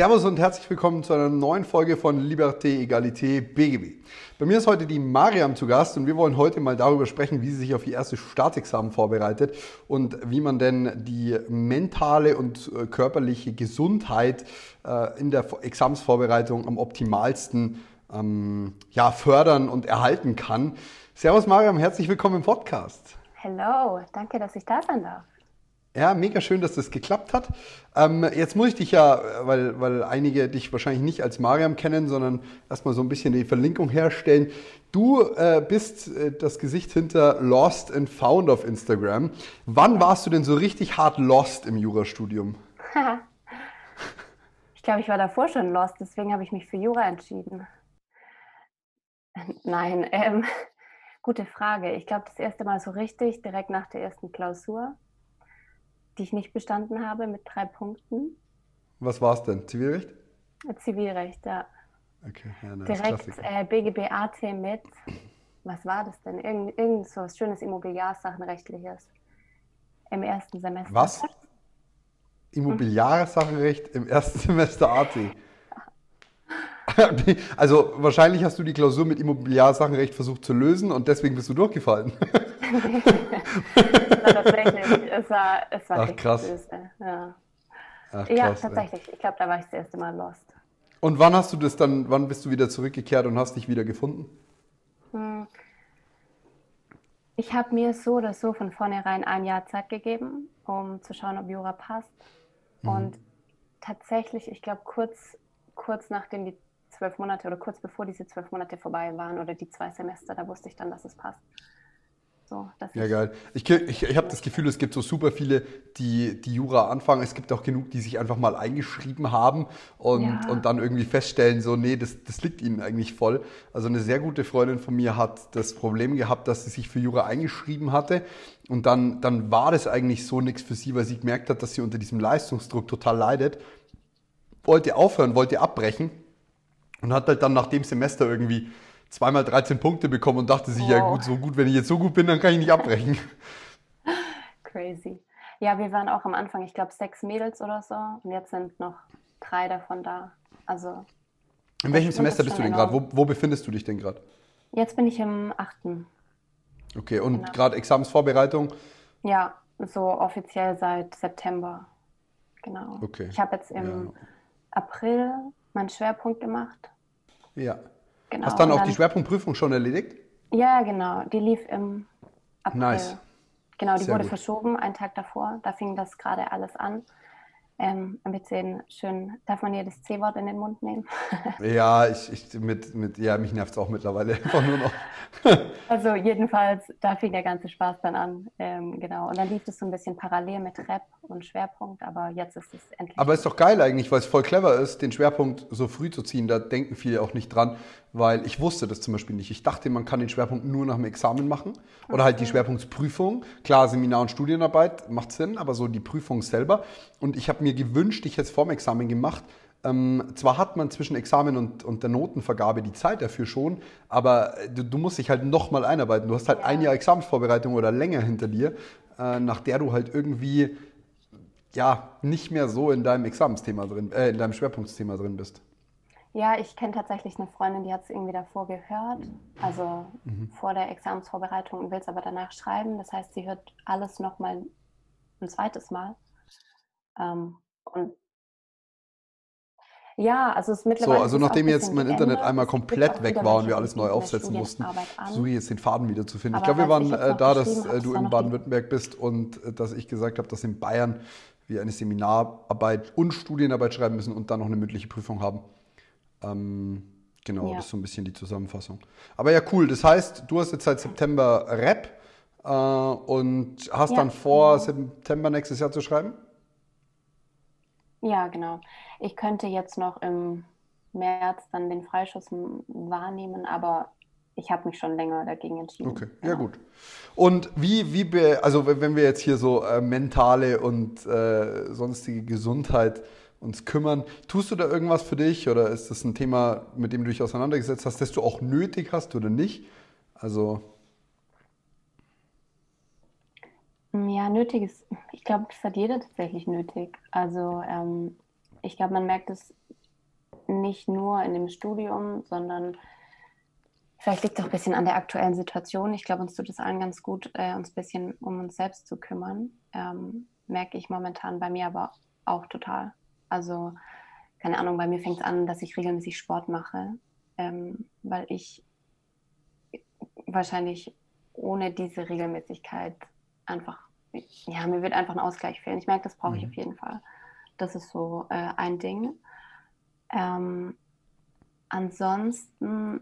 Servus und herzlich willkommen zu einer neuen Folge von Liberté, Egalité, BGB. Bei mir ist heute die Mariam zu Gast und wir wollen heute mal darüber sprechen, wie sie sich auf ihr erstes Staatsexamen vorbereitet und wie man denn die mentale und äh, körperliche Gesundheit äh, in der Examsvorbereitung am optimalsten ähm, fördern und erhalten kann. Servus Mariam, herzlich willkommen im Podcast. Hallo, danke, dass ich da sein darf. Ja, mega schön, dass das geklappt hat. Ähm, jetzt muss ich dich ja, weil, weil einige dich wahrscheinlich nicht als Mariam kennen, sondern erstmal so ein bisschen die Verlinkung herstellen. Du äh, bist äh, das Gesicht hinter Lost and Found auf Instagram. Wann warst du denn so richtig hart lost im Jurastudium? ich glaube, ich war davor schon lost, deswegen habe ich mich für Jura entschieden. Nein, ähm, gute Frage. Ich glaube, das erste Mal so richtig, direkt nach der ersten Klausur die ich nicht bestanden habe mit drei Punkten. Was war es denn? Zivilrecht? Zivilrecht, ja. Okay, ja, nice. Direkt äh, BGB AT mit, was war das denn? Irgend, irgend so was schönes Immobiliarsachenrechtliches im ersten Semester. Was? Immobiliarsachenrecht im ersten Semester AT? Also wahrscheinlich hast du die Klausur mit Immobiliarsachenrecht versucht zu lösen und deswegen bist du durchgefallen. tatsächlich, es war, es war Ach, krass. Böse. Ja. Ach, krass, ja, tatsächlich. Ey. Ich glaube, da war ich das erste Mal lost. Und wann hast du das dann, wann bist du wieder zurückgekehrt und hast dich wieder gefunden? Hm. Ich habe mir so oder so von vornherein ein Jahr Zeit gegeben, um zu schauen, ob Jura passt. Mhm. Und tatsächlich, ich glaube, kurz, kurz nachdem die zwölf Monate oder kurz bevor diese zwölf Monate vorbei waren oder die zwei Semester, da wusste ich dann, dass es passt. So, ja, geil. Ich, ich, ich habe das Gefühl, es gibt so super viele, die die Jura anfangen. Es gibt auch genug, die sich einfach mal eingeschrieben haben und, ja. und dann irgendwie feststellen, so, nee, das, das liegt ihnen eigentlich voll. Also eine sehr gute Freundin von mir hat das Problem gehabt, dass sie sich für Jura eingeschrieben hatte und dann, dann war das eigentlich so nichts für sie, weil sie gemerkt hat, dass sie unter diesem Leistungsdruck total leidet. Wollte aufhören, wollte abbrechen und hat halt dann nach dem Semester irgendwie zweimal 13 Punkte bekommen und dachte sich, oh. ja gut, so gut, wenn ich jetzt so gut bin, dann kann ich nicht abbrechen. Crazy. Ja, wir waren auch am Anfang, ich glaube, sechs Mädels oder so und jetzt sind noch drei davon da. Also. In welchem Semester bist du denn gerade? Wo, wo, befindest du dich denn gerade? Jetzt bin ich im achten. Okay, und genau. gerade Examensvorbereitung? Ja, so offiziell seit September. Genau. Okay. Ich habe jetzt im ja. April meinen Schwerpunkt gemacht. Ja. Genau. Hast dann auch dann, die Schwerpunktprüfung schon erledigt? Ja, genau. Die lief im April. Nice. Genau, die Sehr wurde gut. verschoben, einen Tag davor. Da fing das gerade alles an. Ähm, ein bisschen schön, darf man hier das C-Wort in den Mund nehmen? ja, ich, ich, mit, mit, ja, mich nervt es auch mittlerweile einfach nur noch. also jedenfalls, da fing der ganze Spaß dann an. Ähm, genau. Und dann lief es so ein bisschen parallel mit Rap und Schwerpunkt, aber jetzt ist es endlich. Aber ist doch geil eigentlich, weil es voll clever ist, den Schwerpunkt so früh zu ziehen. Da denken viele auch nicht dran, weil ich wusste das zum Beispiel nicht. Ich dachte, man kann den Schwerpunkt nur nach dem Examen machen oder okay. halt die Schwerpunktsprüfung. Klar, Seminar und Studienarbeit macht Sinn, aber so die Prüfung selber. Und ich habe mir gewünscht, ich hätte es vorm Examen gemacht. Ähm, zwar hat man zwischen Examen und, und der Notenvergabe die Zeit dafür schon, aber du, du musst dich halt nochmal einarbeiten. Du hast halt ein Jahr Examensvorbereitung oder länger hinter dir, äh, nach der du halt irgendwie ja nicht mehr so in deinem Examensthema drin, äh, in deinem Schwerpunktsthema drin bist. Ja, ich kenne tatsächlich eine Freundin, die hat es irgendwie davor gehört, also mhm. vor der Examensvorbereitung und will es aber danach schreiben. Das heißt, sie hört alles nochmal ein zweites Mal. Ähm, und ja, also es ist mittlerweile. So, also nachdem jetzt mein Internet einmal komplett weg war und wir alles neu aufsetzen mussten, versuche ich jetzt den Faden wieder zu finden. Aber ich glaube, wir waren äh, da, dass äh, du in Baden-Württemberg bist und äh, dass ich gesagt habe, dass in Bayern wir eine Seminararbeit und Studienarbeit schreiben müssen und dann noch eine mündliche Prüfung haben. Ähm, genau, ja. das ist so ein bisschen die Zusammenfassung. Aber ja, cool. Das heißt, du hast jetzt seit September Rap äh, und hast ja, dann vor, genau. September nächstes Jahr zu schreiben? Ja, genau. Ich könnte jetzt noch im März dann den Freischuss wahrnehmen, aber ich habe mich schon länger dagegen entschieden. Okay, ja, ja gut. Und wie, wie also wenn wir jetzt hier so äh, mentale und äh, sonstige Gesundheit uns kümmern, tust du da irgendwas für dich oder ist das ein Thema, mit dem du dich auseinandergesetzt hast, das du auch nötig hast oder nicht? Also. Ja, nötig ist, ich glaube, das hat jeder tatsächlich nötig. Also ähm, ich glaube, man merkt es nicht nur in dem Studium, sondern vielleicht liegt es auch ein bisschen an der aktuellen Situation. Ich glaube, uns tut es allen ganz gut, äh, uns ein bisschen um uns selbst zu kümmern. Ähm, merke ich momentan bei mir aber auch total. Also, keine Ahnung, bei mir fängt es an, dass ich regelmäßig Sport mache, ähm, weil ich wahrscheinlich ohne diese Regelmäßigkeit einfach, ja, mir wird einfach ein Ausgleich fehlen. Ich merke, das brauche ich mhm. auf jeden Fall. Das ist so äh, ein Ding. Ähm, ansonsten,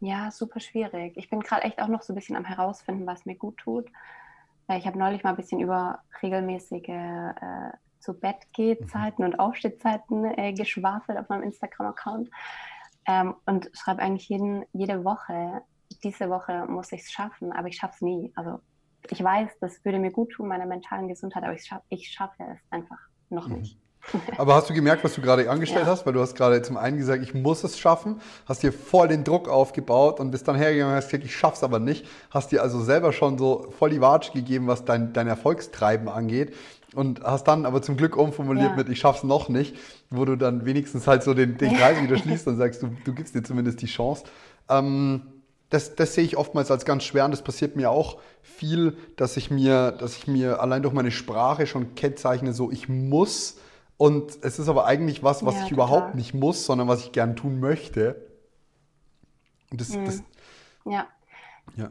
ja, super schwierig. Ich bin gerade echt auch noch so ein bisschen am herausfinden, was mir gut tut. Ich habe neulich mal ein bisschen über regelmäßige äh, zu Bett Zeiten und Aufstehzeiten äh, geschwafelt auf meinem Instagram-Account ähm, und schreibe eigentlich jeden, jede Woche, diese Woche muss ich es schaffen, aber ich schaffe es nie. Also ich weiß, das würde mir gut tun, meiner mentalen Gesundheit, aber ich, schaff, ich schaffe es einfach noch mhm. nicht. Aber hast du gemerkt, was du gerade angestellt ja. hast? Weil du hast gerade zum einen gesagt, ich muss es schaffen, hast dir voll den Druck aufgebaut und bist dann hergegangen und hast gesagt, ich schaff's aber nicht. Hast dir also selber schon so voll die Watsche gegeben, was dein, dein Erfolgstreiben angeht und hast dann aber zum Glück umformuliert ja. mit ich schaff's noch nicht, wo du dann wenigstens halt so den, den Kreis wieder schließt und sagst, du, du gibst dir zumindest die Chance. Ähm, das, das sehe ich oftmals als ganz schwer und das passiert mir auch viel, dass ich mir, dass ich mir allein durch meine Sprache schon kennzeichne, so ich muss und es ist aber eigentlich was, was ja, ich total. überhaupt nicht muss, sondern was ich gern tun möchte. Und das, mhm. das ja. Ja.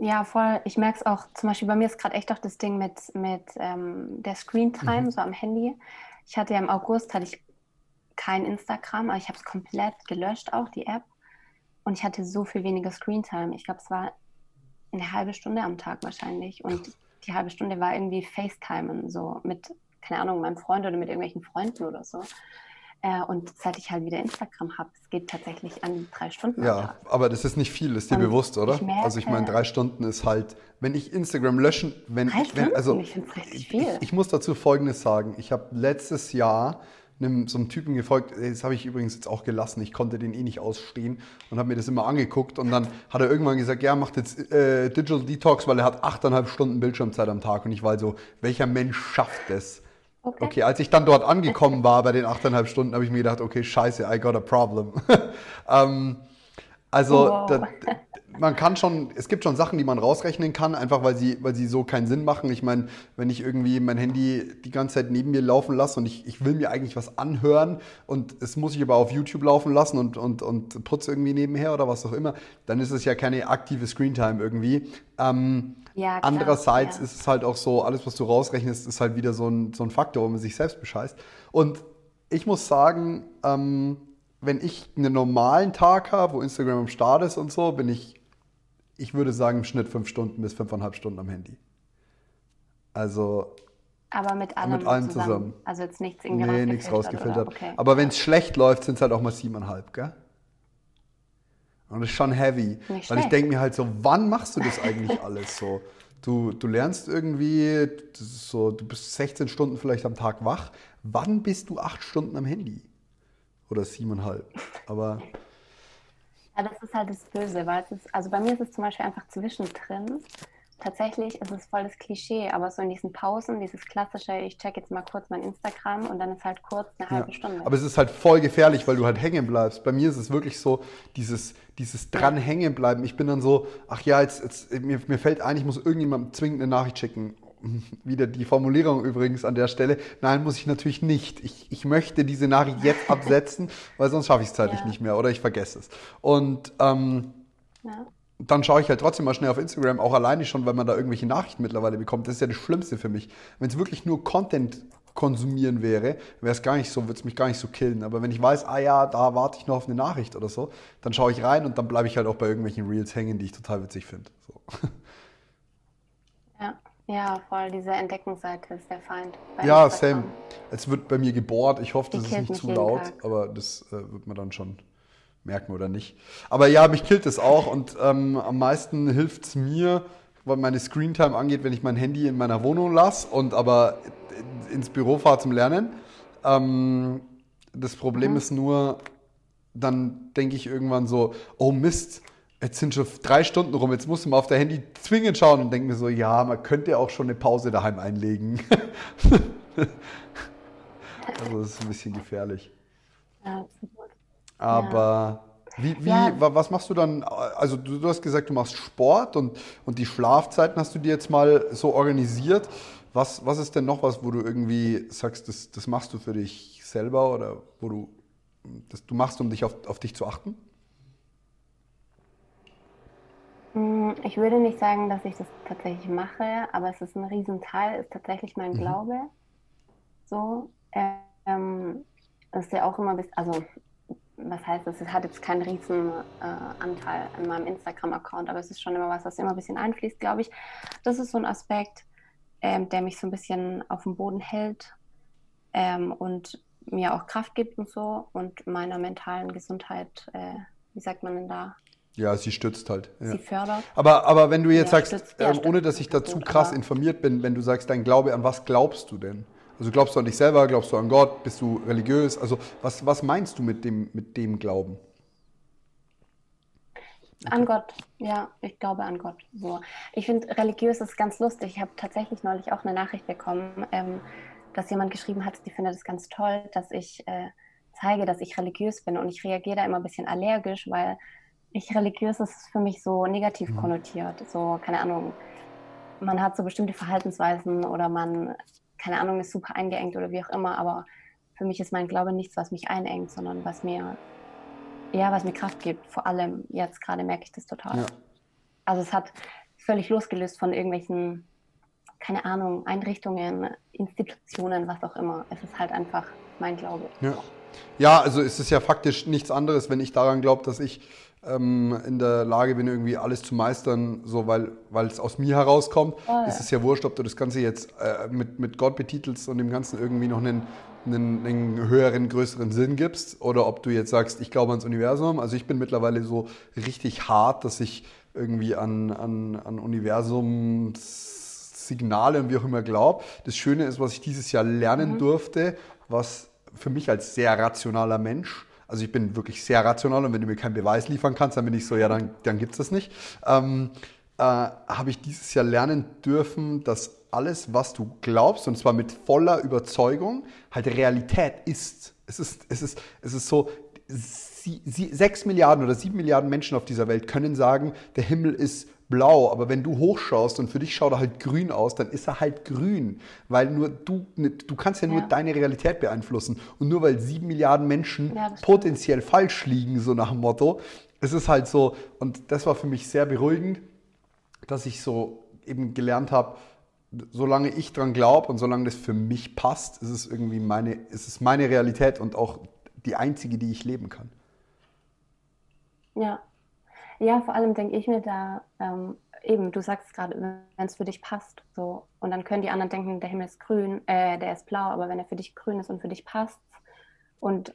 Ja, voll. Ich merke es auch, zum Beispiel bei mir ist gerade echt auch das Ding mit, mit ähm, der Screentime, mhm. so am Handy. Ich hatte ja im August, hatte ich kein Instagram, aber ich habe es komplett gelöscht auch, die App. Und ich hatte so viel weniger Screentime. Ich glaube, es war eine halbe Stunde am Tag wahrscheinlich. Und die halbe Stunde war irgendwie FaceTimen, so mit, keine Ahnung, meinem Freund oder mit irgendwelchen Freunden oder so. Äh, und seit ich halt wieder Instagram habe, es geht tatsächlich an drei Stunden. Ja, aber das ist nicht viel, ist dir und bewusst, oder? Ich merke, also ich meine, drei Stunden ist halt, wenn ich Instagram löschen, wenn, drei Stunden? wenn also ich. Ich, ich, muss dazu Folgendes sagen: Ich habe letztes Jahr einem, so einem Typen gefolgt, das habe ich übrigens jetzt auch gelassen, ich konnte den eh nicht ausstehen und habe mir das immer angeguckt und dann hat er irgendwann gesagt, ja, macht jetzt äh, Digital Detox, weil er hat achteinhalb Stunden Bildschirmzeit am Tag und ich war so, welcher Mensch schafft das? Okay. okay. als ich dann dort angekommen war bei den 8,5 Stunden, habe ich mir gedacht, okay, scheiße, I got a problem. ähm, also wow. da, man kann schon, es gibt schon Sachen, die man rausrechnen kann, einfach weil sie, weil sie so keinen Sinn machen. Ich meine, wenn ich irgendwie mein Handy die ganze Zeit neben mir laufen lasse und ich, ich will mir eigentlich was anhören und es muss ich aber auf YouTube laufen lassen und, und, und putze irgendwie nebenher oder was auch immer, dann ist es ja keine aktive Screentime irgendwie. Ähm, ja, klar, Andererseits ja. ist es halt auch so, alles, was du rausrechnest, ist halt wieder so ein, so ein Faktor, wo man sich selbst bescheißt. Und ich muss sagen, ähm, wenn ich einen normalen Tag habe, wo Instagram am Start ist und so, bin ich, ich würde sagen, im Schnitt fünf Stunden bis fünfeinhalb Stunden am Handy. Also. Aber mit allem, mit allem zusammen. zusammen. Also jetzt nichts irgendwie nee, rausgefiltert. nichts rausgefiltert. Okay. Aber wenn es schlecht läuft, sind es halt auch mal siebeneinhalb, gell? Und das ist schon heavy. Nicht weil ich denke mir halt so, wann machst du das eigentlich alles so? Du, du lernst irgendwie, so, du bist 16 Stunden vielleicht am Tag wach. Wann bist du acht Stunden am Handy? Oder siebeneinhalb? Aber. Ja, das ist halt das Böse, weil es ist, also bei mir ist es zum Beispiel einfach zwischendrin tatsächlich ist es voll das Klischee, aber so in diesen Pausen, dieses klassische, ich check jetzt mal kurz mein Instagram und dann ist halt kurz eine halbe ja. Stunde. Aber es ist halt voll gefährlich, weil du halt hängen bleibst. Bei mir ist es wirklich so, dieses, dieses dran hängen bleiben. Ich bin dann so, ach ja, jetzt, jetzt mir, mir fällt ein, ich muss irgendjemandem zwingend eine Nachricht schicken. Wieder die Formulierung übrigens an der Stelle. Nein, muss ich natürlich nicht. Ich, ich möchte diese Nachricht jetzt absetzen, weil sonst schaffe ich es zeitlich ja. nicht mehr oder ich vergesse es. Und ähm, ja dann schaue ich halt trotzdem mal schnell auf Instagram, auch alleine schon, weil man da irgendwelche Nachrichten mittlerweile bekommt. Das ist ja das Schlimmste für mich. Wenn es wirklich nur Content konsumieren wäre, wäre es gar nicht so, würde es mich gar nicht so killen. Aber wenn ich weiß, ah ja, da warte ich noch auf eine Nachricht oder so, dann schaue ich rein und dann bleibe ich halt auch bei irgendwelchen Reels hängen, die ich total witzig finde. So. Ja. Voll, diese Entdeckungsseite ist der Feind. Ja, same. Es wird bei mir gebohrt. Ich hoffe, das ist nicht zu laut, Tag. aber das äh, wird man dann schon merken oder nicht. Aber ja, mich killt es auch und ähm, am meisten hilft es mir, was meine Screentime angeht, wenn ich mein Handy in meiner Wohnung lasse und aber ins Büro fahre zum Lernen. Ähm, das Problem mhm. ist nur, dann denke ich irgendwann so, oh Mist, jetzt sind schon drei Stunden rum, jetzt muss man auf der Handy zwingend schauen und denke mir so, ja, man könnte auch schon eine Pause daheim einlegen. also das ist ein bisschen gefährlich. Ja, Aber wie, wie ja. was machst du dann? Also du, du, hast gesagt, du machst Sport und, und die Schlafzeiten hast du dir jetzt mal so organisiert. Was, was ist denn noch was, wo du irgendwie sagst, das, das machst du für dich selber oder wo du das du machst, um dich auf, auf dich zu achten? Ich würde nicht sagen, dass ich das tatsächlich mache, aber es ist ein Riesenteil, ist tatsächlich mein mhm. Glaube. So, ähm, das ist ja auch immer bis, also was heißt das? Es hat jetzt keinen riesen äh, Anteil an meinem Instagram-Account, aber es ist schon immer was, was immer ein bisschen einfließt, glaube ich. Das ist so ein Aspekt, ähm, der mich so ein bisschen auf dem Boden hält ähm, und mir auch Kraft gibt und so und meiner mentalen Gesundheit, äh, wie sagt man denn da, ja, sie stützt halt. Ja. Sie fördert. Aber, aber wenn du jetzt ja, sagst, stützt, ähm, ohne dass ich dazu gut, krass informiert bin, wenn du sagst, dein Glaube, an was glaubst du denn? Also glaubst du an dich selber, glaubst du an Gott, bist du religiös? Also was, was meinst du mit dem, mit dem Glauben? Okay. An Gott, ja, ich glaube an Gott. So. Ich finde, religiös ist ganz lustig. Ich habe tatsächlich neulich auch eine Nachricht bekommen, ähm, dass jemand geschrieben hat, die findet es ganz toll, dass ich äh, zeige, dass ich religiös bin. Und ich reagiere da immer ein bisschen allergisch, weil ich religiös ist für mich so negativ mhm. konnotiert. So, keine Ahnung, man hat so bestimmte Verhaltensweisen oder man, keine Ahnung, ist super eingeengt oder wie auch immer, aber für mich ist mein Glaube nichts, was mich einengt, sondern was mir, ja, was mir Kraft gibt. Vor allem jetzt gerade merke ich das total. Ja. Also es hat völlig losgelöst von irgendwelchen, keine Ahnung, Einrichtungen, Institutionen, was auch immer. Es ist halt einfach mein Glaube. Ja. Ja, also es ist ja faktisch nichts anderes, wenn ich daran glaube, dass ich ähm, in der Lage bin, irgendwie alles zu meistern, so weil es aus mir herauskommt. Oh, ja. Es ist ja wurscht, ob du das Ganze jetzt äh, mit, mit Gott betitelst und dem Ganzen irgendwie noch einen, einen, einen, höheren, größeren Sinn gibst oder ob du jetzt sagst, ich glaube ans Universum. Also ich bin mittlerweile so richtig hart, dass ich irgendwie an, an, an Universumssignale und wie auch immer glaube. Das Schöne ist, was ich dieses Jahr lernen mhm. durfte, was für mich als sehr rationaler Mensch also ich bin wirklich sehr rational und wenn du mir keinen Beweis liefern kannst, dann bin ich so, ja, dann, dann gibt es das nicht. Ähm, äh, habe ich dieses Jahr lernen dürfen, dass alles, was du glaubst, und zwar mit voller Überzeugung, halt Realität ist. Es ist, es ist, es ist so, sechs Milliarden oder sieben Milliarden Menschen auf dieser Welt können sagen, der Himmel ist blau, aber wenn du hochschaust und für dich schaut er halt grün aus, dann ist er halt grün, weil nur du, du kannst ja nur ja. deine Realität beeinflussen und nur weil sieben Milliarden Menschen ja, potenziell falsch liegen, so nach dem Motto, es ist halt so und das war für mich sehr beruhigend, dass ich so eben gelernt habe, solange ich dran glaube und solange das für mich passt, ist es irgendwie meine, ist es meine Realität und auch die einzige, die ich leben kann. Ja, ja, vor allem denke ich mir da, ähm, eben, du sagst gerade, wenn es für dich passt, so. Und dann können die anderen denken, der Himmel ist grün, äh, der ist blau, aber wenn er für dich grün ist und für dich passt und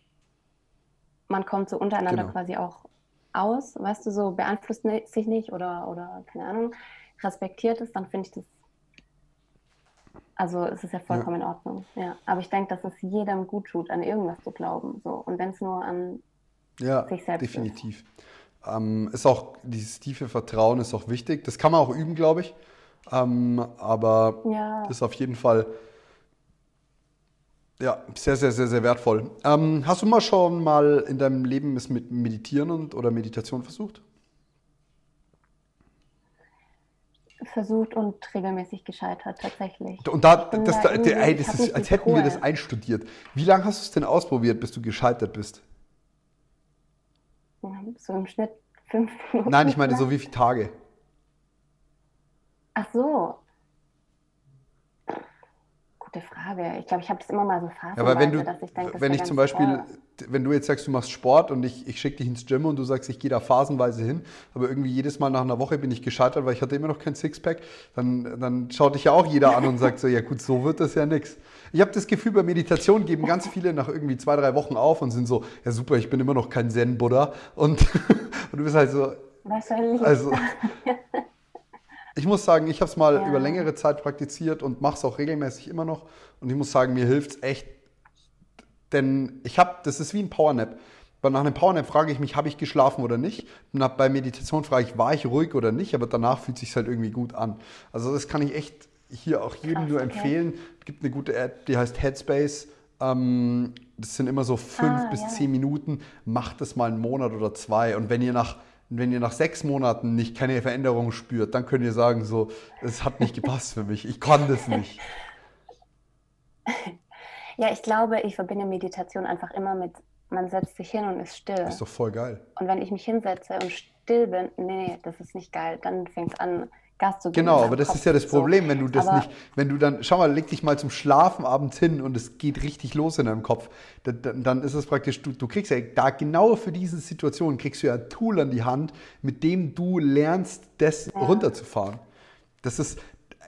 man kommt so untereinander genau. quasi auch aus, weißt du, so beeinflusst sich nicht oder, oder keine Ahnung, respektiert es, dann finde ich das, also es ist ja vollkommen ja. in Ordnung. Ja. Aber ich denke, dass es jedem gut tut, an irgendwas zu glauben. So. Und wenn es nur an ja, sich selbst definitiv. ist. Definitiv. Ähm, ist auch, dieses tiefe Vertrauen ist auch wichtig. Das kann man auch üben, glaube ich. Ähm, aber ja. ist auf jeden Fall ja, sehr, sehr, sehr, sehr wertvoll. Ähm, hast du mal schon mal in deinem Leben es mit Meditieren und, oder Meditation versucht? Versucht und regelmäßig gescheitert, tatsächlich. Und da, das, da, ey, das ist, als hätten wir das einstudiert. Wie lange hast du es denn ausprobiert, bis du gescheitert bist? So im Schnitt fünf Minuten. Nein, ich meine so wie viele Tage? Ach so. gute Frage. Ich glaube, ich habe das immer mal so phasenweise, Ja, aber wenn du, dass ich denke, wenn ich zum Beispiel, toll. wenn du jetzt sagst, du machst Sport und ich, ich schicke dich ins Gym und du sagst, ich gehe da phasenweise hin, aber irgendwie jedes Mal nach einer Woche bin ich gescheitert, weil ich hatte immer noch kein Sixpack, dann, dann schaut dich ja auch jeder an und sagt so, ja gut, so wird das ja nix. Ich habe das Gefühl, bei Meditation geben ganz viele nach irgendwie zwei, drei Wochen auf und sind so, ja super, ich bin immer noch kein Zen-Buddha und, und du bist halt so, Wahrscheinlich. also, ich muss sagen, ich habe es mal Ja. über längere Zeit praktiziert und mache es auch regelmäßig immer noch. Und ich muss sagen, mir hilft es echt. Denn ich habe, das ist wie ein Powernap. Weil nach einem Powernap frage ich mich, habe ich geschlafen oder nicht? Bei Meditation frage ich, war ich ruhig oder nicht? Aber danach fühlt es sich halt irgendwie gut an. Also das kann ich echt hier auch jedem Krass, nur empfehlen. Es gibt eine gute App, die heißt Headspace. Ähm, das sind immer so fünf Ah, bis ja. zehn Minuten. Macht das mal einen Monat oder zwei. Und wenn ihr nach wenn ihr nach sechs Monaten nicht keine Veränderung spürt, dann könnt ihr sagen, so, es hat nicht gepasst für mich, ich kann das nicht. Ja, ich glaube, ich verbinde Meditation einfach immer mit, man setzt sich hin und ist still. Das ist doch voll geil. Und wenn ich mich hinsetze und still bin, nee, das ist nicht geil. Dann fängt es an, Gas zu geben. Genau, aber das Kopf. ist ja das So. Problem, wenn du das Aber- nicht, wenn du dann, schau mal, leg dich mal zum Schlafen abends hin und es geht richtig los in deinem Kopf, dann, dann- ist es praktisch, du, du kriegst ja da genau für diese Situation, kriegst du ja ein Tool an die Hand, mit dem du lernst, das runterzufahren. Das ist,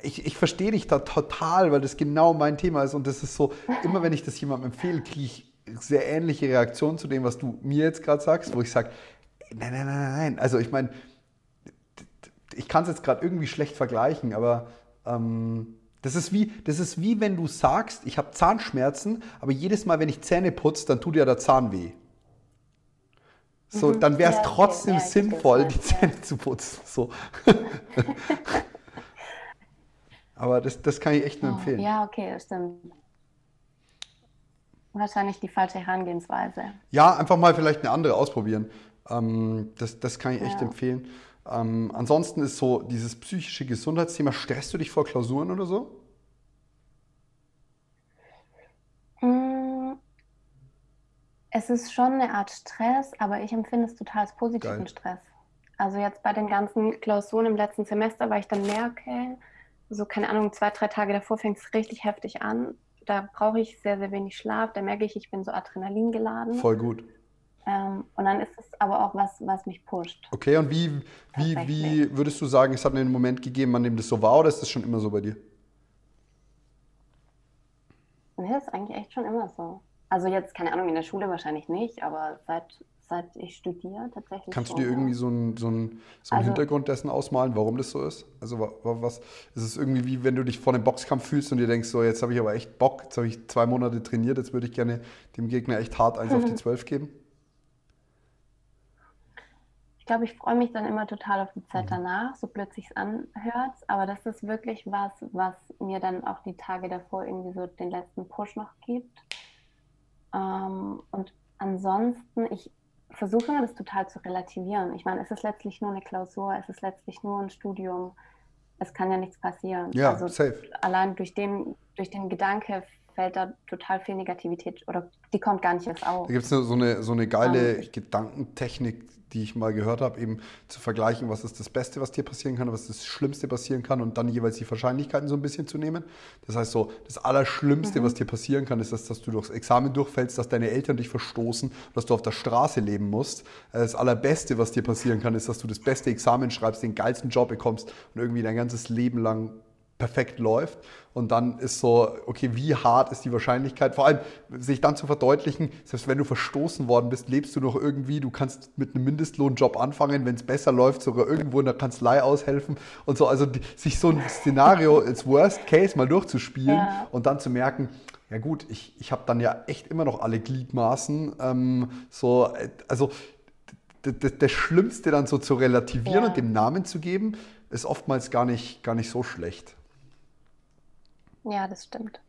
ich, ich verstehe dich da total, weil das genau mein Thema ist und das ist so, immer wenn ich das jemandem empfehle, kriege ich sehr ähnliche Reaktionen zu dem, was du mir jetzt gerade sagst, wo ich sage, nein, nein, nein, nein, nein. Also ich meine, ich kann es jetzt gerade irgendwie schlecht vergleichen, aber ähm, das, ist wie, das ist wie wenn du sagst, ich habe Zahnschmerzen, aber jedes Mal, wenn ich Zähne putze, dann tut ja der Zahn weh. So, Mhm. dann wäre es Ja, trotzdem Ja, sinnvoll, die Zähne zu putzen. So. aber das, das kann ich echt nur Oh, empfehlen. ja, okay, das stimmt. Wahrscheinlich die falsche Herangehensweise. Ja, einfach mal vielleicht eine andere ausprobieren. Ähm, das, das kann ich echt Ja. empfehlen. Ähm, ansonsten ist so dieses psychische Gesundheitsthema, stresst du dich vor Klausuren oder so? Mm, Es ist schon eine Art Stress, aber ich empfinde es total als positiven Geil. Stress. Also jetzt bei den ganzen Klausuren im letzten Semester, weil ich dann merke, so keine Ahnung, zwei, drei Tage davor fängt es richtig heftig an. Da brauche ich sehr, sehr wenig Schlaf. Da merke ich, ich bin so Adrenalin geladen. Voll gut. Ähm, und dann ist es aber auch was, was mich pusht. Okay, und wie, wie, wie würdest du sagen, es hat einen Moment gegeben, an dem das so war oder ist das schon immer so bei dir? Und das ist eigentlich echt schon immer so. Also jetzt, keine Ahnung, in der Schule wahrscheinlich nicht, aber seit, seit ich studiere tatsächlich Kannst du schon, dir ja. irgendwie so einen so einen- so einen Also- Hintergrund dessen ausmalen, warum das so ist? Also wa- wa- was ist es irgendwie wie, wenn du dich vor einem Boxkampf fühlst und dir denkst, so jetzt habe ich aber echt Bock, jetzt habe ich zwei Monate trainiert, jetzt würde ich gerne dem Gegner echt hart eins auf die zwölf geben? Ich glaube, ich freue mich dann immer total auf die Mhm. Zeit danach, so blöd sich's anhört. Aber das ist wirklich was, was mir dann auch die Tage davor irgendwie so den letzten Push noch gibt. Ähm, und ansonsten, ich versuche immer das total zu relativieren. Ich meine, es ist letztlich nur eine Klausur, es ist letztlich nur ein Studium. Es kann ja nichts passieren. Ja, also safe. allein durch den, durch den Gedanke fällt da total viel Negativität oder die kommt gar nicht erst auf. Da gibt es so eine, so eine geile Ähm, ich- Gedankentechnik, die ich mal gehört habe, eben zu vergleichen, was ist das Beste, was dir passieren kann, was ist das Schlimmste passieren kann und dann jeweils die Wahrscheinlichkeiten so ein bisschen zu nehmen. Das heißt so, das Allerschlimmste, Mhm. was dir passieren kann, ist, dass, dass du durchs Examen durchfällst, dass deine Eltern dich verstoßen, dass du auf der Straße leben musst. Das Allerbeste, was dir passieren kann, ist, dass du das beste Examen schreibst, den geilsten Job bekommst und irgendwie dein ganzes Leben lang perfekt läuft. Und dann ist so, okay, wie hart ist die Wahrscheinlichkeit? Vor allem, sich dann zu verdeutlichen, selbst wenn du verstoßen worden bist, lebst du noch irgendwie, du kannst mit einem Mindestlohnjob anfangen, wenn es besser läuft, sogar irgendwo in der Kanzlei aushelfen und so. Also die, sich so ein Szenario als Worst Case mal durchzuspielen Ja. und dann zu merken, ja gut, ich, ich habe dann ja echt immer noch alle Gliedmaßen. Ähm, so, äh, also das Schlimmste dann so zu relativieren Ja. und dem Namen zu geben, ist oftmals gar nicht, gar nicht so schlecht. Ja, das stimmt.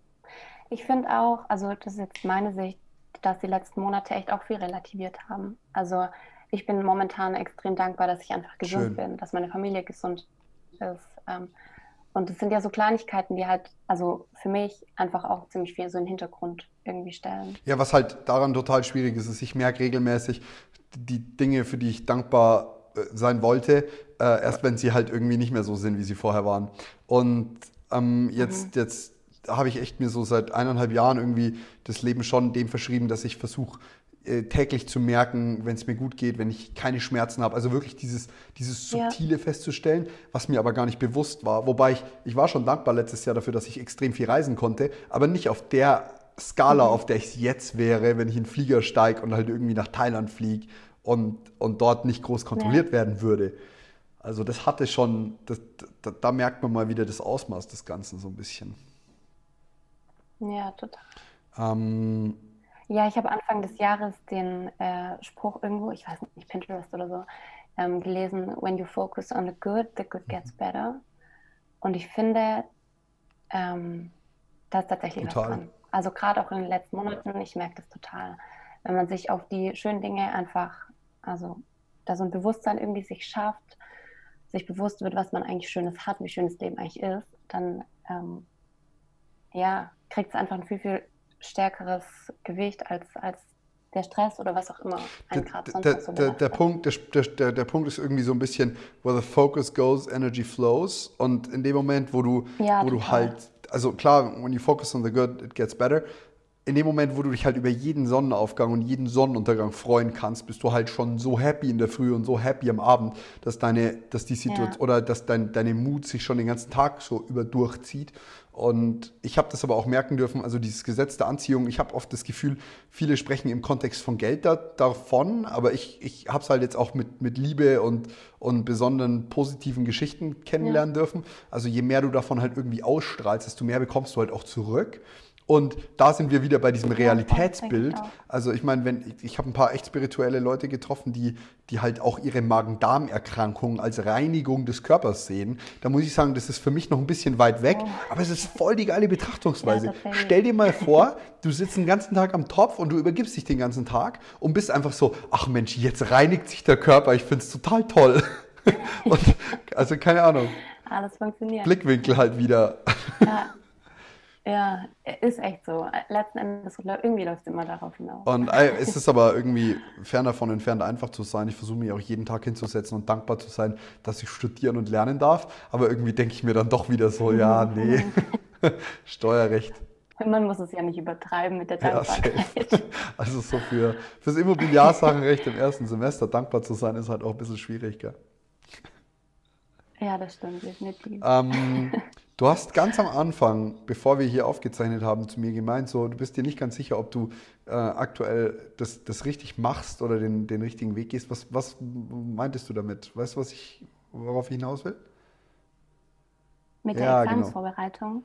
Ich finde auch, also das ist jetzt meine Sicht, dass die letzten Monate echt auch viel relativiert haben. Also ich bin momentan extrem dankbar, dass ich einfach gesund Schön. bin, dass meine Familie gesund ist. Ähm, und es sind ja so Kleinigkeiten, die halt, also für mich einfach auch ziemlich viel so in den Hintergrund irgendwie stellen. Ja, was halt daran total schwierig ist, ist, ich merke regelmäßig die Dinge, für die ich dankbar äh, sein wollte, äh, erst wenn sie halt irgendwie nicht mehr so sind, wie sie vorher waren. Und ähm, jetzt, jetzt habe ich echt mir so seit eineinhalb Jahren irgendwie das Leben schon dem verschrieben, dass ich versuche, äh, täglich zu merken, wenn es mir gut geht, wenn ich keine Schmerzen habe. Also wirklich dieses, dieses Subtile ja. festzustellen, was mir aber gar nicht bewusst war. Wobei ich, ich war schon dankbar letztes Jahr dafür, dass ich extrem viel reisen konnte, aber nicht auf der Skala, mhm. auf der ich jetzt wäre, wenn ich in den Flieger steige und halt irgendwie nach Thailand fliege und, und dort nicht groß kontrolliert ja. werden würde. Also das hatte schon, das, da, da merkt man mal wieder das Ausmaß des Ganzen so ein bisschen. Ja, total. Ähm, ja, ich habe Anfang des Jahres den äh, Spruch irgendwo, ich weiß nicht, Pinterest oder so, ähm, gelesen, when you focus on the good, the good gets mhm. better. Und ich finde, ähm, da ist tatsächlich total. was dran. Also gerade auch in den letzten Monaten, ich merke das total. Wenn man sich auf die schönen Dinge einfach, also da so ein Bewusstsein irgendwie sich schafft, sich bewusst wird, was man eigentlich Schönes hat, wie schön das Leben eigentlich ist, dann ähm, ja, kriegt es einfach ein viel, viel stärkeres Gewicht als, als der Stress oder was auch immer sonst der, so der, der, Punkt, der, der, der Punkt ist irgendwie so ein bisschen, where the focus goes, energy flows. Und in dem Moment, wo du, ja, wo du halt, also klar, when you focus on the good, it gets better. In dem Moment, wo du dich halt über jeden Sonnenaufgang und jeden Sonnenuntergang freuen kannst, bist du halt schon so happy in der Früh und so happy am Abend, dass deine, dass die Situation ja. oder dass dein, deine Mut sich schon den ganzen Tag so über durchzieht. Und ich habe das aber auch merken dürfen, also dieses Gesetz der Anziehung, ich habe oft das Gefühl, viele sprechen im Kontext von Geld da, davon, aber ich, ich habe es halt jetzt auch mit, mit Liebe und, und besonderen positiven Geschichten kennenlernen ja. dürfen. Also je mehr du davon halt irgendwie ausstrahlst, desto mehr bekommst du halt auch zurück. Und da sind wir wieder bei diesem Realitätsbild. Also ich meine, wenn ich, ich habe ein paar echt spirituelle Leute getroffen, die, die halt auch ihre Magen-Darm-Erkrankung als Reinigung des Körpers sehen. Da muss ich sagen, das ist für mich noch ein bisschen weit weg, oh. aber es ist voll die geile Betrachtungsweise. Ja, Stell dir mal vor, du sitzt den ganzen Tag am Topf und du übergibst dich den ganzen Tag und bist einfach so, ach Mensch, jetzt reinigt sich der Körper, ich finde es total toll. und, also keine Ahnung. Alles funktioniert. Blickwinkel halt wieder. Ja. Ja, ist echt so. Letzten Endes, irgendwie läuft es immer darauf hinaus. Und es ist aber irgendwie fern davon entfernt, einfach zu sein. Ich versuche mich auch jeden Tag hinzusetzen und dankbar zu sein, dass ich studieren und lernen darf. Aber irgendwie denke ich mir dann doch wieder so, ja, nee, Steuerrecht. Man muss es ja nicht übertreiben mit der Dankbarkeit. Ja, also so für fürs Immobiliarsachenrecht im ersten Semester dankbar zu sein, ist halt auch ein bisschen schwierig, gell? Ja, das stimmt, definitiv. Ähm, Du hast ganz am Anfang, bevor wir hier aufgezeichnet haben, zu mir gemeint, so, du bist dir nicht ganz sicher, ob du äh, aktuell das, das richtig machst oder den, den richtigen Weg gehst. Was, was meintest du damit? Weißt du, was ich, worauf ich hinaus will? Mit der ja. Examensvorbereitung?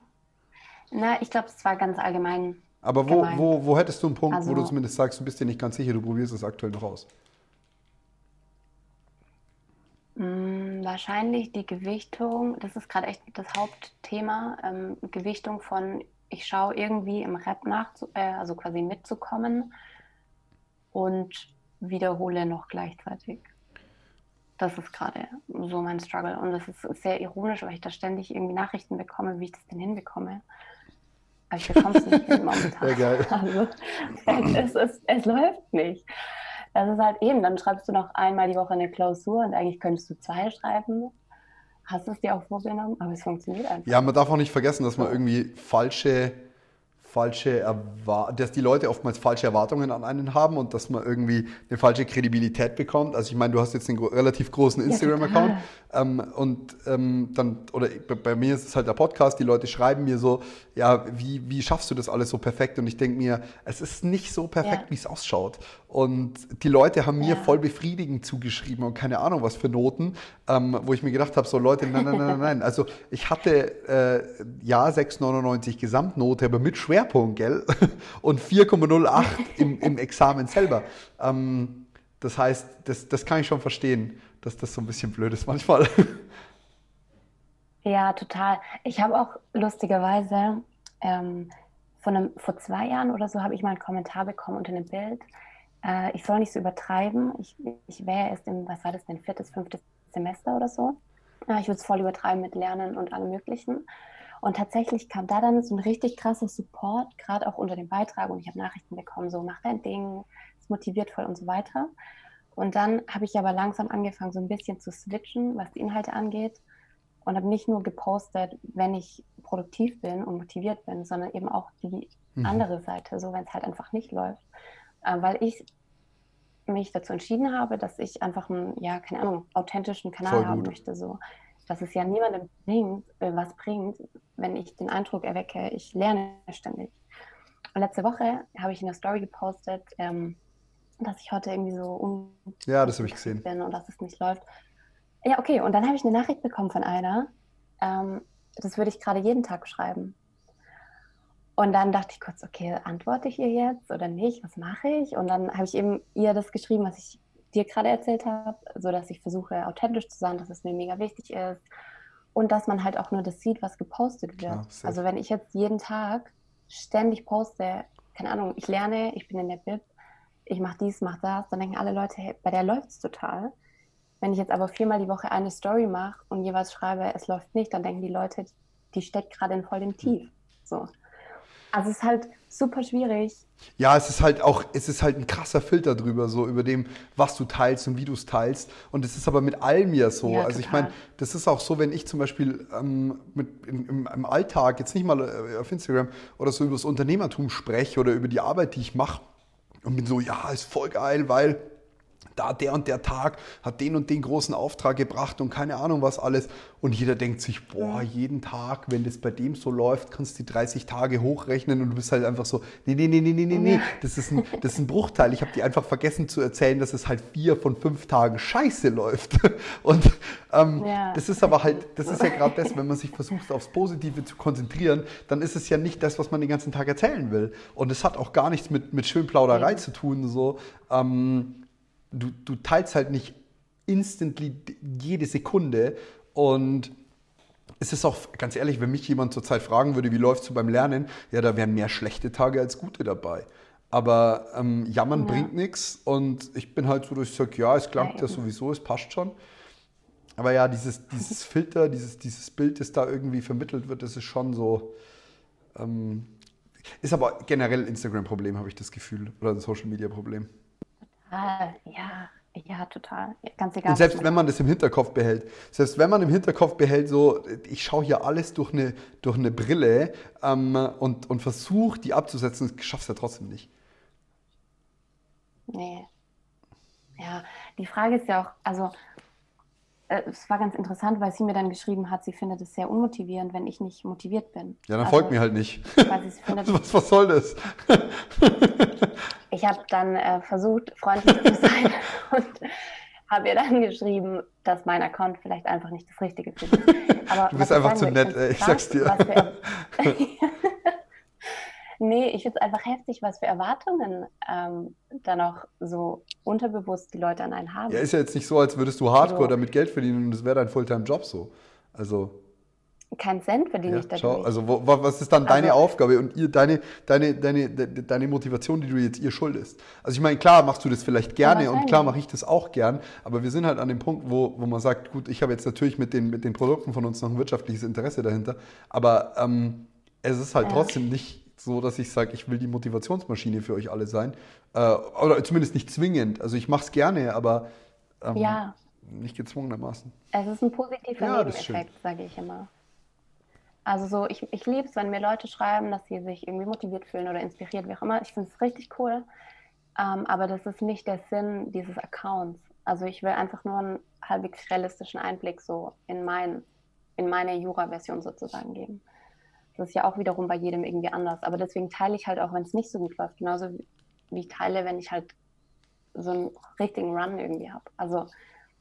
Genau. Na, ich glaube, es war ganz allgemein. Aber wo, wo, wo hättest du einen Punkt, also, wo du also zumindest sagst, du bist dir nicht ganz sicher, du probierst es aktuell noch aus? Mm, wahrscheinlich die Gewichtung, das ist gerade echt das Hauptthema, ähm, Gewichtung von, ich schaue irgendwie im Rap nach, äh, also quasi mitzukommen und wiederhole noch gleichzeitig. Das ist gerade so mein Struggle. Und das ist sehr ironisch, weil ich da ständig irgendwie Nachrichten bekomme, wie ich das denn hinbekomme. Aber ich bekomme es nicht hin momentan. Ja, geil. Also, es, es, es läuft nicht. Das ist halt eben, dann schreibst du noch einmal die Woche eine Klausur und eigentlich könntest du zwei schreiben. Hast du es dir auch vorgenommen, aber es funktioniert einfach. Ja, man darf auch nicht vergessen, dass man irgendwie falsche falsche dass die Leute oftmals falsche Erwartungen an einen haben und dass man irgendwie eine falsche Kredibilität bekommt. Also ich meine, du hast jetzt einen relativ großen Instagram-Account ähm, und ähm, dann, oder bei mir ist es halt der Podcast, die Leute schreiben mir so, ja, wie, wie schaffst du das alles so perfekt? Und ich denke mir, es ist nicht so perfekt, ja. wie es ausschaut. Und die Leute haben mir ja. voll befriedigend zugeschrieben und keine Ahnung was für Noten, ähm, wo ich mir gedacht habe, so Leute, nein, nein, nein, nein. Also ich hatte äh, ja 6,99 Gesamtnote, aber mit Schwerpunkt, gell? Und 4,08 im, im Examen selber. Ähm, das heißt, das, das kann ich schon verstehen, dass das so ein bisschen blöd ist manchmal. Ja, total. Ich habe auch lustigerweise ähm, von einem, vor zwei Jahren oder so habe ich mal einen Kommentar bekommen unter einem Bild äh, ich soll nicht so übertreiben. Ich, ich wäre erst im, was war das denn, viertes, fünftes Semester oder so. Ja, ich würde es voll übertreiben mit Lernen und allem Möglichen. Und tatsächlich kam da dann so ein richtig krasser Support, gerade auch unter dem Beitrag. Und ich habe Nachrichten bekommen, so mach dein Ding, es motiviert voll und so weiter. Und dann habe ich aber langsam angefangen, so ein bisschen zu switchen, was die Inhalte angeht. und habe nicht nur gepostet, wenn ich produktiv bin und motiviert bin, sondern eben auch die mhm. andere Seite, so wenn es halt einfach nicht läuft. Äh, weil ich mich dazu entschieden habe, dass ich einfach einen, ja, keine Ahnung, authentischen Kanal haben möchte. So. Dass es ja niemandem bringt, äh, was bringt, wenn ich den Eindruck erwecke, ich lerne ständig. Und letzte Woche habe ich in der Story gepostet, ähm, dass ich heute irgendwie so un ja, das habe ich gesehen. bin und dass es nicht läuft. Ja, okay. Und dann habe ich eine Nachricht bekommen von einer, ähm, das würde ich gerade jeden Tag schreiben. Und dann dachte ich kurz, okay, antworte ich ihr jetzt oder nicht? Was mache ich? Und dann habe ich eben ihr das geschrieben, was ich dir gerade erzählt habe, so dass ich versuche, authentisch zu sein, dass es mir mega wichtig ist und dass man halt auch nur das sieht, was gepostet wird. Ja, also wenn ich jetzt jeden Tag ständig poste, keine Ahnung, ich lerne, ich bin in der Bib, ich mache dies, mache das, dann denken alle Leute, hey, bei der läuft es total. Wenn ich jetzt aber viermal die Woche eine Story mache und jeweils schreibe, es läuft nicht, dann denken die Leute, die steckt gerade in voll dem Tief. So. Also es ist halt super schwierig. Ja, es ist halt auch, es ist halt ein krasser Filter drüber, so über dem, was du teilst und wie du es teilst. Und es ist aber mit allem ja so. Ja, also total. ich meine, das ist auch so, wenn ich zum Beispiel ähm, mit, im, im, Alltag, jetzt nicht mal äh, auf Instagram oder so über das Unternehmertum spreche oder über die Arbeit, die ich mache und bin so, ja, ist voll geil, weil da der und der Tag hat den und den großen Auftrag gebracht und keine Ahnung was alles. Und jeder denkt sich, boah, jeden Tag, wenn das bei dem so läuft, kannst du die 30 Tage hochrechnen und du bist halt einfach so, nee, nee, nee, nee, nee, nee, nee. Das ist ein, das ist ein Bruchteil. Ich habe dir einfach vergessen zu erzählen, dass es halt vier von fünf Tagen scheiße läuft. Und ähm, ja. das ist aber halt, das ist ja gerade das, wenn man sich versucht, aufs Positive zu konzentrieren, dann ist es ja nicht das, was man den ganzen Tag erzählen will. Und es hat auch gar nichts mit, mit Schönplauderei ja. zu tun. So. Ähm, du, du teilst halt nicht instantly jede Sekunde und es ist auch, ganz ehrlich, wenn mich jemand zurzeit fragen würde, wie läufst du beim Lernen, ja, da wären mehr schlechte Tage als gute dabei. Aber ähm, jammern ja. bringt nichts und ich bin halt so, dass ich sage, ja, es klangt ja, sowieso, es passt schon. Aber ja, dieses, dieses Filter, dieses, dieses Bild, das da irgendwie vermittelt wird, das ist schon so. Ähm, ist aber generell Instagram-Problem, habe ich das Gefühl. Oder ein Social-Media-Problem. Ja, ja, total. Ganz egal. Und selbst wenn man das im Hinterkopf behält, selbst wenn man im Hinterkopf behält, so, ich schaue hier alles durch eine, durch eine Brille ähm, und, und versuche, die abzusetzen, schaffe es ja trotzdem nicht. Nee. Ja, die Frage ist ja auch, also es war ganz interessant, weil sie mir dann geschrieben hat, sie findet es sehr unmotivierend, wenn ich nicht motiviert bin. Ja, dann also, folgt mir halt nicht. Findet, was, was soll das? ich habe dann äh, versucht, freundlich zu sein und habe ihr dann geschrieben, dass mein Account vielleicht einfach nicht das Richtige für mich ist. du bist einfach zu nett, ey, ich sag's dir. nee, ich finde es einfach heftig, was für Erwartungen ähm, dann auch so unterbewusst die Leute an einen haben. Ja, ist ja jetzt nicht so, als würdest du Hardcore also, damit Geld verdienen und es wäre dein Fulltime-Job so. Also kein Cent verdiene ja, ich dadurch. Schau, also wo, was ist dann also, deine Aufgabe und ihr, deine, deine, deine, deine Motivation, die du jetzt ihr schuldest? Also ich meine, klar machst du das vielleicht gerne ja, und klar mache ich das auch gern, aber wir sind halt an dem Punkt, wo, wo man sagt, gut, ich habe jetzt natürlich mit den, mit den Produkten von uns noch ein wirtschaftliches Interesse dahinter, aber ähm, es ist halt ja. trotzdem nicht so, dass ich sage, ich will die Motivationsmaschine für euch alle sein. Äh, oder zumindest nicht zwingend. Also ich mache es gerne, aber ähm, ja. nicht gezwungenermaßen. Es ist ein positiver ja, Nebeneffekt, sage ich immer. Also so, ich, ich liebe es, wenn mir Leute schreiben, dass sie sich irgendwie motiviert fühlen oder inspiriert, wie auch immer. Ich finde es richtig cool. Ähm, aber das ist nicht der Sinn dieses Accounts. Also ich will einfach nur einen halbwegs realistischen Einblick so in, mein, in meine Jura-Version sozusagen geben. Das ist ja auch wiederum bei jedem irgendwie anders. Aber deswegen teile ich halt auch, wenn es nicht so gut läuft, genauso wie ich teile, wenn ich halt so einen richtigen Run irgendwie habe. Also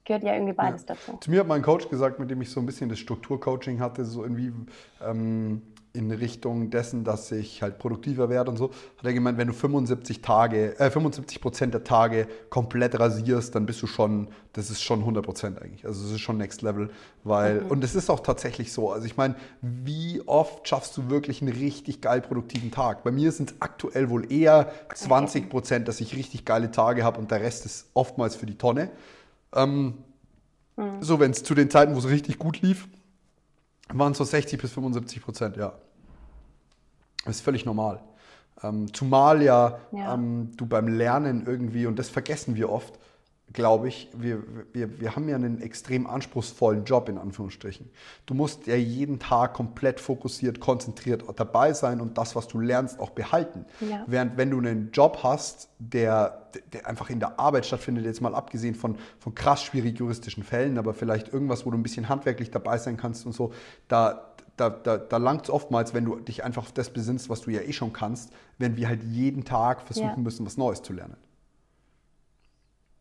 gehört ja irgendwie beides ja. dazu. Zu mir hat mein Coach gesagt, mit dem ich so ein bisschen das Strukturcoaching hatte, so irgendwie ähm, in Richtung dessen, dass ich halt produktiver werde und so, hat er gemeint, wenn du 75 Tage, äh, 75 Prozent der Tage komplett rasierst, dann bist du schon, das ist schon 100 Prozent eigentlich. Also es ist schon Next Level, weil, mhm. und es ist auch tatsächlich so. Also ich meine, wie oft schaffst du wirklich einen richtig geil produktiven Tag? Bei mir sind es aktuell wohl eher 20 Prozent, dass ich richtig geile Tage habe und der Rest ist oftmals für die Tonne. Ähm, mhm. So, wenn es zu den Zeiten, wo es richtig gut lief, waren es so 60 bis 75 Prozent, ja. Das ist völlig normal. Ähm, zumal ja, ja. Ähm, du beim Lernen irgendwie, und das vergessen wir oft, glaube ich, wir, wir, wir haben ja einen extrem anspruchsvollen Job in Anführungsstrichen. Du musst ja jeden Tag komplett fokussiert, konzentriert dabei sein und das, was du lernst, auch behalten. Ja. Während wenn du einen Job hast, der, der einfach in der Arbeit stattfindet, jetzt mal abgesehen von, von krass schwierig juristischen Fällen, aber vielleicht irgendwas, wo du ein bisschen handwerklich dabei sein kannst und so, da, da, da, da langt es oftmals, wenn du dich einfach auf das besinnst, was du ja eh schon kannst, wenn wir halt jeden Tag versuchen ja. müssen, was Neues zu lernen.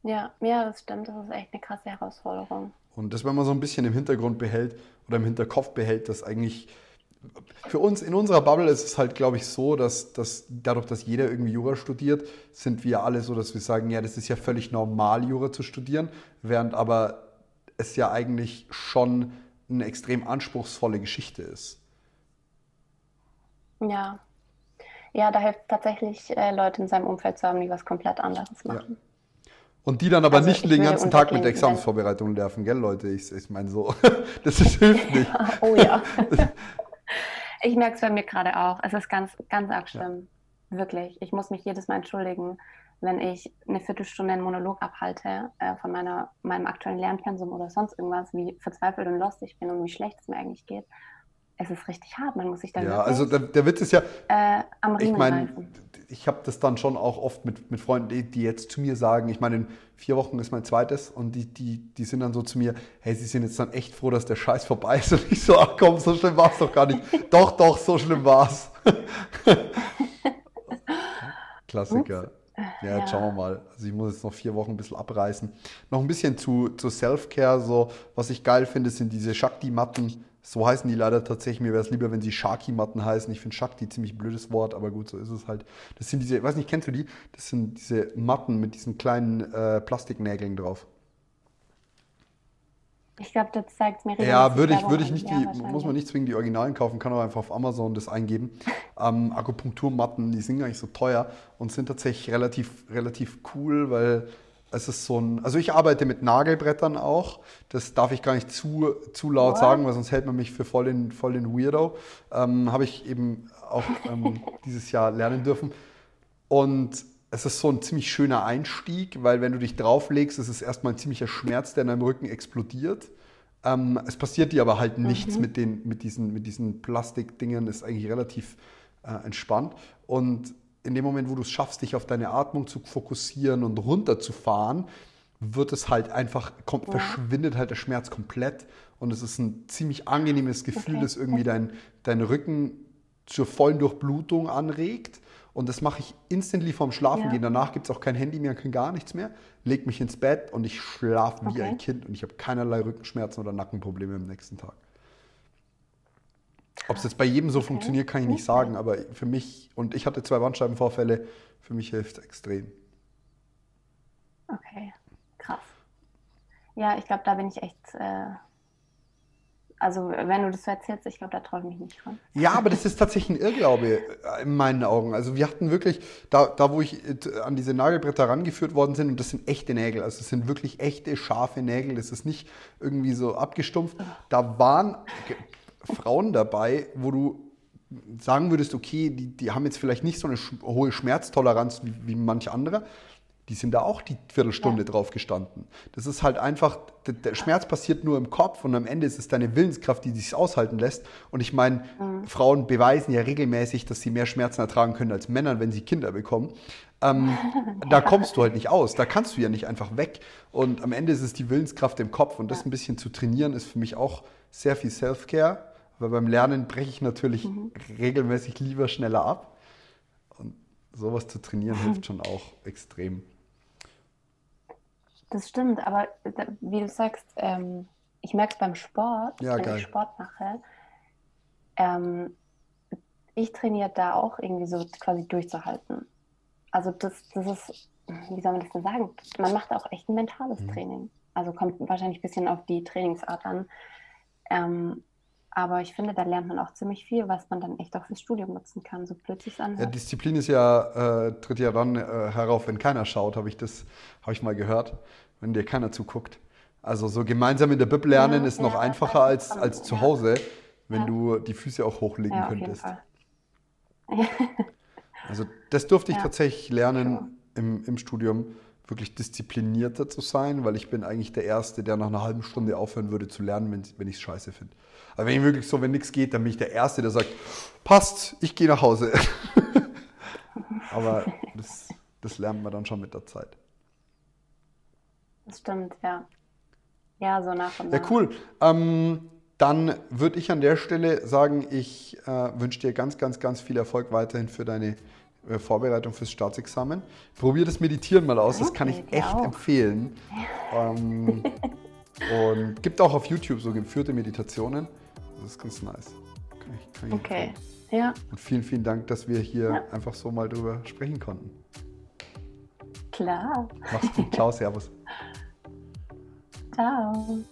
Ja, ja, das stimmt. Das ist echt eine krasse Herausforderung. Und das, wenn man so ein bisschen im Hintergrund behält oder im Hinterkopf behält, dass eigentlich für uns in unserer Bubble ist es halt, glaube ich, so, dass, dass dadurch, dass jeder irgendwie Jura studiert, sind wir alle so, dass wir sagen, ja, das ist ja völlig normal, Jura zu studieren, während aber es ja eigentlich schon eine extrem anspruchsvolle Geschichte ist. Ja. Ja, da hilft tatsächlich, äh, Leute in seinem Umfeld zu haben, die was komplett anderes machen. Ja. Und die dann aber also nicht den ganzen Tag mit Examensvorbereitungen nerven, gell, Leute? Ich, ich meine so, das ist, hilft nicht. oh ja. ich merke es bei mir gerade auch. Es ist ganz, ganz arg schlimm. Ja. Wirklich. Ich muss mich jedes Mal entschuldigen, wenn ich eine Viertelstunde einen Monolog abhalte äh, von meiner, meinem aktuellen Lernpensum oder sonst irgendwas, wie verzweifelt und lost ich bin und wie schlecht es mir eigentlich geht es ist richtig hart. Man muss sich dann Ja, also der, der, Witz ist ja, äh, am Riemen ich meine, ich habe das dann schon auch oft mit, mit Freunden, die, die, jetzt zu mir sagen, ich meine, in vier Wochen ist mein zweites und die, die, die sind dann so zu mir, hey, sie sind jetzt dann echt froh, dass der Scheiß vorbei ist und ich so, ach komm, so schlimm war es doch gar nicht. doch, doch, so schlimm war es. Klassiker. Ja, ja, schauen wir mal. Also ich muss jetzt noch vier Wochen ein bisschen abreißen. Noch ein bisschen zu, zu Self-Care. So, was ich geil finde, sind diese Shakti-Matten. So heißen die leider tatsächlich. Mir wäre es lieber, wenn sie Sharky-Matten heißen. Ich finde Shakti ziemlich blödes Wort, aber gut, so ist es halt. Das sind diese, ich weiß nicht, kennst du die? Das sind diese Matten mit diesen kleinen äh, Plastiknägeln drauf. Ich glaube, das zeigt mir Ja, würde ich, würde ich nicht die, muss man nicht zwingend die Originalen kaufen, kann aber einfach auf Amazon das eingeben. Ähm, Akupunkturmatten, die sind gar nicht so teuer und sind tatsächlich relativ, relativ cool, weil es ist so ein, also ich arbeite mit Nagelbrettern auch. Das darf ich gar nicht zu, zu laut What? sagen, weil sonst hält man mich für voll den, voll den Weirdo. Ähm, Habe ich eben auch ähm, dieses Jahr lernen dürfen. Und es ist so ein ziemlich schöner Einstieg, weil wenn du dich drauflegst, ist es erstmal ein ziemlicher Schmerz, der in deinem Rücken explodiert. Ähm, es passiert dir aber halt nichts mhm. mit, den, mit diesen, mit diesen Plastikdingen, ist eigentlich relativ äh, entspannt. Und in dem Moment, wo du es schaffst, dich auf deine Atmung zu fokussieren und runterzufahren, wird es halt einfach, kommt, ja. verschwindet halt der Schmerz komplett und es ist ein ziemlich angenehmes Gefühl, okay. das irgendwie dein, dein Rücken zur vollen Durchblutung anregt. Und das mache ich instantly vorm Schlafen ja. gehen. Danach gibt es auch kein Handy mehr, kein gar nichts mehr. Leg mich ins Bett und ich schlafe wie okay. ein Kind und ich habe keinerlei Rückenschmerzen oder Nackenprobleme am nächsten Tag. Ob es jetzt bei jedem so okay. funktioniert, kann ich nicht sagen, aber für mich, und ich hatte zwei Bandscheibenvorfälle, für mich hilft es extrem. Okay, krass. Ja, ich glaube, da bin ich echt. Äh, also, wenn du das so erzählst, ich glaube, da träume ich nicht von. Ja, aber das ist tatsächlich ein Irrglaube äh, in meinen Augen. Also, wir hatten wirklich, da, da wo ich äh, an diese Nagelbretter rangeführt worden sind, und das sind echte Nägel, also, es sind wirklich echte, scharfe Nägel, das ist nicht irgendwie so abgestumpft. Da waren Frauen dabei, wo du sagen würdest, okay, die, die haben jetzt vielleicht nicht so eine hohe Schmerztoleranz wie, wie manche andere, die sind da auch die Viertelstunde ja. drauf gestanden. Das ist halt einfach, der, Schmerz passiert nur im Kopf und am Ende ist es deine Willenskraft, die sich aushalten lässt. Und ich meine, mhm. Frauen beweisen ja regelmäßig, dass sie mehr Schmerzen ertragen können als Männer, wenn sie Kinder bekommen. Ähm, da kommst du halt nicht aus, da kannst du ja nicht einfach weg. Und am Ende ist es die Willenskraft im Kopf und das ein bisschen zu trainieren ist für mich auch sehr viel Self-Care. Aber beim Lernen breche ich natürlich mhm. regelmäßig lieber schneller ab. Und sowas zu trainieren hilft schon auch extrem. Das stimmt, aber wie du sagst, ähm, ich merke es beim Sport, ja, wenn geil. ich Sport mache. Ähm, ich trainiere da auch irgendwie so quasi durchzuhalten. Also das, das ist, wie soll man das denn sagen? Man macht auch echt ein mentales mhm. Training. Also kommt wahrscheinlich ein bisschen auf die Trainingsart an. Ähm, aber ich finde, da lernt man auch ziemlich viel, was man dann echt auch fürs Studium nutzen kann, so plötzlich anhört. Ja, Disziplin ist ja, äh, tritt ja dann äh, herauf, wenn keiner schaut, habe ich das, habe ich mal gehört, wenn dir keiner zuguckt. Also so gemeinsam in der Bib lernen ja, ist noch ja, einfacher als, als zu Hause, wenn du die Füße auch hochlegen könntest. also das durfte ich tatsächlich lernen im, im Studium wirklich disziplinierter zu sein, weil ich bin eigentlich der Erste, der nach einer halben Stunde aufhören würde zu lernen, wenn, wenn ich es scheiße finde. Also wenn ich wirklich so, wenn nichts geht, dann bin ich der Erste, der sagt, passt, ich gehe nach Hause. Aber das, das lernt man dann schon mit der Zeit. Das stimmt, ja. Ja, so nach und nach. Ja, cool. Ähm, dann würde ich an der Stelle sagen, ich äh, wünsche dir ganz, ganz, ganz viel Erfolg weiterhin für deine Vorbereitung fürs Staatsexamen. Probier das Meditieren mal aus, das kann ich echt auch. empfehlen. Ähm, und gibt auch auf YouTube so geführte Meditationen. Das ist ganz nice. Kann ich, kann ich okay, empfehlen. ja. Und vielen, vielen Dank, dass wir hier ja. einfach so mal drüber sprechen konnten. Klar. Mach's gut. Ciao, Servus. Ciao.